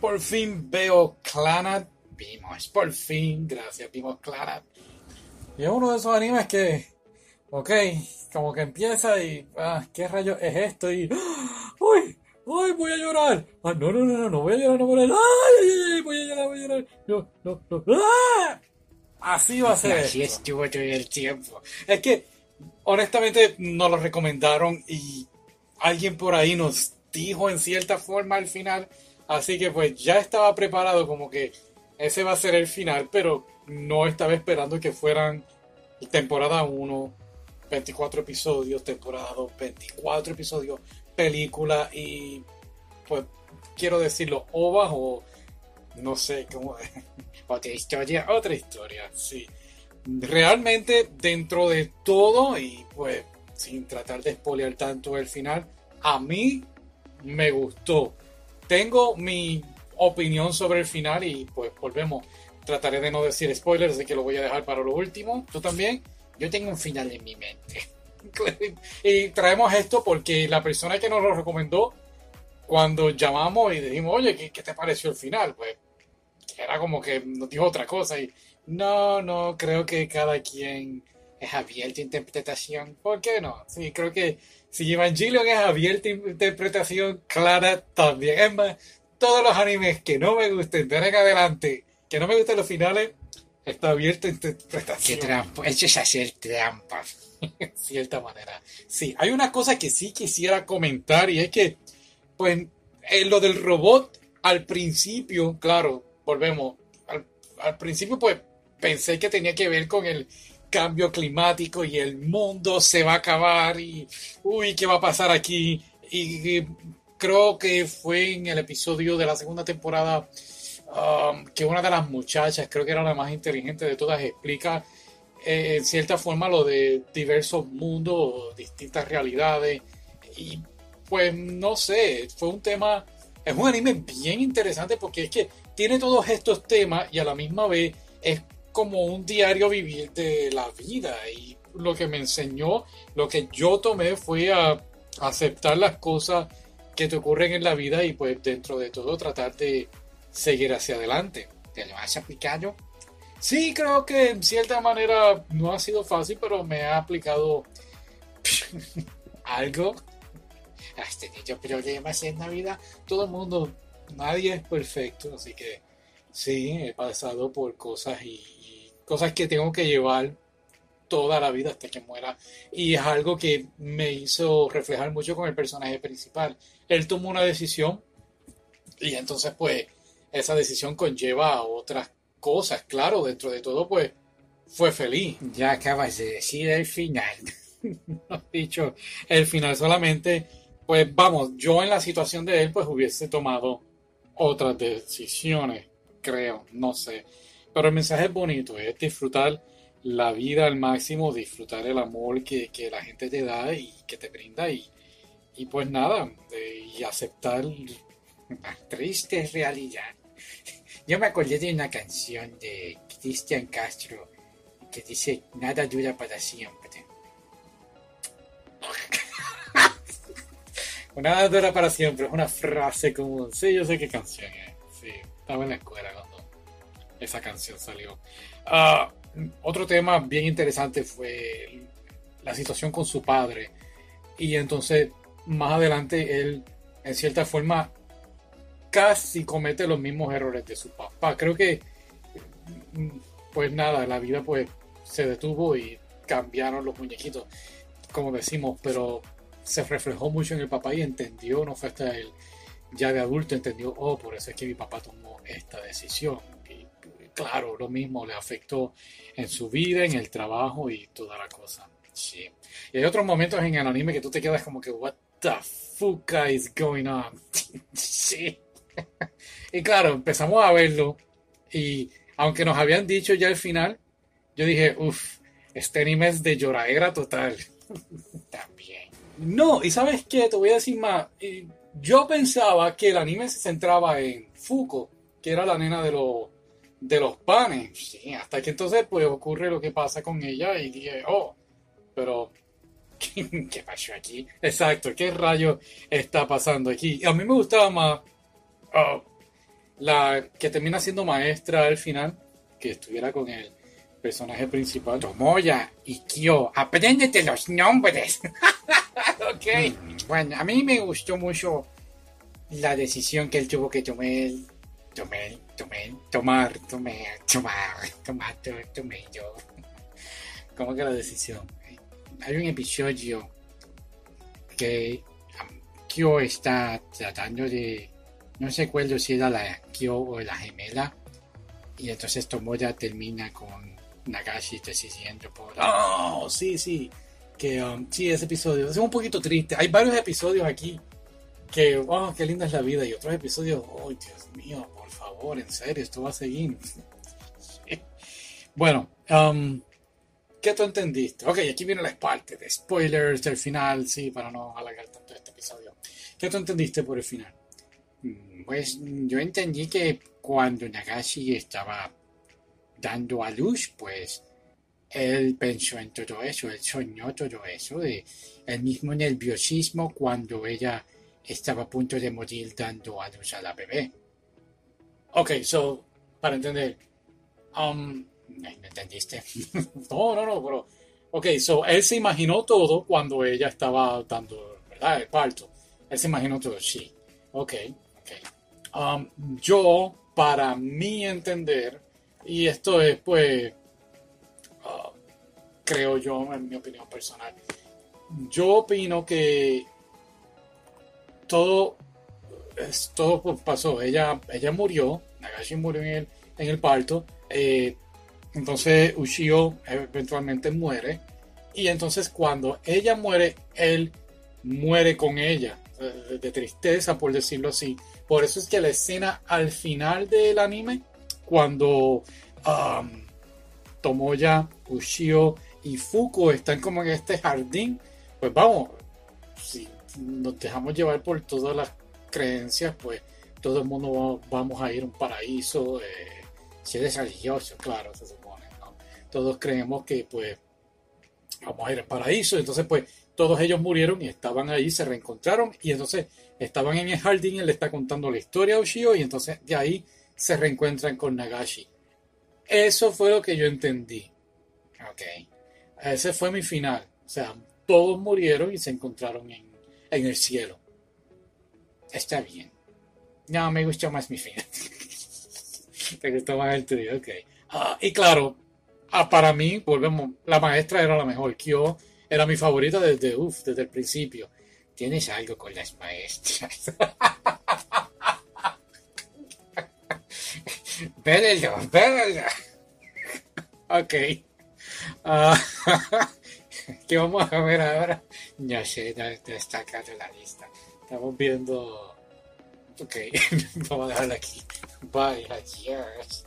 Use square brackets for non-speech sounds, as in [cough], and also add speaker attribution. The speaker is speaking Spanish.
Speaker 1: por fin veo Clanat. Vimos, por fin, gracias, vimos Clanat. Y es uno de esos animes que, ok, como que empieza y, ah, ¿qué rayos es esto? Y, [gasps] uy, ¡Ay, voy a llorar! Ah, no, no, no, no, no voy a llorar, no voy a llorar. ¡Ay, ay, ay! Voy a llorar, voy a llorar. No, no, no. ¡Ah! Así va a ser.
Speaker 2: Así
Speaker 1: esto.
Speaker 2: estuvo todo el tiempo.
Speaker 1: Es que, honestamente, nos lo recomendaron y alguien por ahí nos dijo en cierta forma al final. Así que, pues, ya estaba preparado como que ese va a ser el final, pero no estaba esperando que fueran temporada 1, 24 episodios, temporada 2, 24 episodios, película y, pues, quiero decirlo, ovas o no sé cómo. [laughs]
Speaker 2: Otra historia.
Speaker 1: Otra historia, sí. Realmente, dentro de todo, y pues sin tratar de spoilear tanto el final, a mí me gustó. Tengo mi opinión sobre el final y pues volvemos. Trataré de no decir spoilers, así que lo voy a dejar para lo último. ¿Tú también?
Speaker 2: Yo tengo un final en mi mente. [laughs]
Speaker 1: y traemos esto porque la persona que nos lo recomendó, cuando llamamos y dijimos, oye, ¿qué, te pareció el final? Pues era como que nos dijo otra cosa y no, no, creo que cada quien
Speaker 2: Es abierta interpretación.
Speaker 1: ¿Por qué no? Sí, creo que si Evangelion es abierta interpretación, Clara también. Es más, todos los animes que no me gusten de ahora en adelante, que no me gusten los finales, está abierta
Speaker 2: Qué
Speaker 1: interpretación.
Speaker 2: trampa. Eso es hacer trampa. [laughs]
Speaker 1: En cierta manera. Sí, hay una cosa que sí quisiera comentar y es que, pues, en lo del robot, al principio, claro, volvemos, al, al principio, pues, pensé que tenía que ver con el cambio climático y el mundo se va a acabar y, uy, ¿qué va a pasar aquí? Y, y creo que fue en el episodio de la segunda temporada um, que una de las muchachas, creo que era la más inteligente de todas, explica eh, en cierta forma lo de diversos mundos, distintas realidades. Y pues no sé, fue un tema, es un anime bien interesante porque es que tiene todos estos temas y a la misma vez es como un diario vivir de la vida. Y lo que me enseñó, lo que yo tomé fue a aceptar las cosas que te ocurren en la vida y pues dentro de todo tratar de seguir hacia adelante.
Speaker 2: ¿Te lo has aplicado?
Speaker 1: Sí, creo que en cierta manera no ha sido fácil, pero me ha aplicado [laughs] algo.
Speaker 2: ¿Has tenido problemas en la vida?
Speaker 1: Todo el mundo, nadie es perfecto, así que sí, he pasado por cosas y, y cosas que tengo que llevar toda la vida hasta que muera. Y es algo que me hizo reflejar mucho con el personaje principal. Él tomó una decisión y entonces pues esa decisión conlleva a otras cosas, claro, dentro de todo pues fue feliz.
Speaker 2: Ya acabas de decir el final. [laughs]
Speaker 1: no dicho el final solamente, pues vamos, yo en la situación de él pues hubiese tomado otras decisiones, creo, no sé. Pero el mensaje es bonito, es disfrutar la vida al máximo, disfrutar el amor que, que la gente te da y que te brinda y, y pues nada, eh, y aceptar
Speaker 2: La triste realidad. [laughs] Yo me acordé de una canción de Cristian Castro que dice, nada dura para siempre. [laughs]
Speaker 1: Nada dura para siempre, es una frase común. Sí, yo sé qué canción es. Estaba en la escuela cuando esa canción salió. Ah, otro tema bien interesante fue la situación con su padre. Y entonces, más adelante, él, en cierta forma, casi comete los mismos errores de su papá. Creo que, pues nada, la vida pues se detuvo y cambiaron los muñequitos, como decimos, pero se reflejó mucho en el papá y entendió, no fue hasta él ya de adulto, entendió, oh, por eso es que mi papá tomó esta decisión. Y claro, lo mismo le afectó en su vida, en el trabajo y toda la cosa. Sí. Y hay otros momentos en el anime que tú te quedas como que, what the fuck is going on? [laughs] sí. y claro, empezamos a verlo y aunque nos habían dicho ya el final, yo dije, uff, este anime es de lloradera total. [laughs]
Speaker 2: También.
Speaker 1: No, y sabes qué, te voy a decir más. Y Yo pensaba que el anime se centraba en Fuko, que era la nena de los de los panes. Sí, hasta que entonces pues ocurre lo que pasa con ella y dije, oh, pero [laughs] ¿qué, pasó aquí? Exacto, ¿qué rayo está pasando aquí? A mí me gustaba más ah, la que termina siendo maestra al final, que estuviera con el personaje principal,
Speaker 2: Tomoya y Kyo. Apréndete los nombres. [laughs]
Speaker 1: ok.
Speaker 2: Mm. Bueno, a mí me gustó mucho la decisión que él tuvo que tomar. Tomé, tomé, tomar, tomar, tomar, tomar, tomé yo.
Speaker 1: ¿Cómo que la decisión?
Speaker 2: Hay un episodio que um, Kyo está tratando de. No se acuerdo si era la Kyo o la gemela. Y entonces Tomoya termina con Nagashi decidiendo por...
Speaker 1: Oh, sí, sí. Que um, sí, ese episodio es un poquito triste. Hay varios episodios aquí que, oh, qué linda es la vida. Y otros episodios, oh, Dios mío, por favor, en serio, esto va a seguir. bueno, um, ¿qué tú entendiste? Ok, aquí viene la parte de spoilers del final, sí, para no alargar tanto este episodio. ¿Qué tú entendiste por el final?
Speaker 2: Mm, Pues yo entendí que cuando Nagashi estaba dando a luz, pues él pensó en todo eso, él soñó todo eso, de el mismo nerviosismo cuando ella estaba a punto de morir dando a luz a la bebé.
Speaker 1: Ok, so, para entender. Um,
Speaker 2: ¿No entendiste? [laughs]
Speaker 1: no, no, no, pero. Ok, so él se imaginó todo cuando ella estaba dando, ¿verdad? El parto. Él se imaginó todo, sí. Ok, ok. Um, yo, para mi entender, y esto es, pues, uh, creo yo, en mi opinión personal, yo opino que todo, todo pasó. Ella, ella murió, Nagashi murió en el, en el parto. eh, entonces Ushio eventualmente muere. Y entonces cuando ella muere, él muere con ella. eh, De tristeza, por decirlo así. Por eso es que la escena al final del anime, cuando um, Tomoya, Ushio y Fuko están como en este jardín, pues vamos, si nos dejamos llevar por todas las creencias, pues todo el mundo va- vamos a ir a un paraíso. eh, si eres religioso, claro, se supone, ¿no? Todos creemos que pues vamos a ir al paraíso, entonces pues todos ellos murieron y estaban ahí, se reencontraron y entonces estaban en el jardín, él le está contando la historia a Ushio y entonces de ahí se reencuentran con Nagashi. Eso fue lo que yo entendí.
Speaker 2: Ok.
Speaker 1: Ese fue mi final. O sea, todos murieron y se encontraron en, en el cielo.
Speaker 2: Está bien. No, me gustó más mi final. [laughs]
Speaker 1: Te gustó más el tuyo, ok. Ah, y claro, ah, para mí, volvemos, la maestra era la mejor. Kyo era mi favorita desde, uf, desde el principio.
Speaker 2: Tienes algo con las maestras. [laughs] Védelo, védelo.
Speaker 1: Ok. Ah, [laughs] ¿Qué vamos a ver ahora?
Speaker 2: No sé, no, está acá en la lista.
Speaker 1: Estamos viendo. Ok, [laughs] vamos a dejarla aquí. Bye.
Speaker 2: Adiós.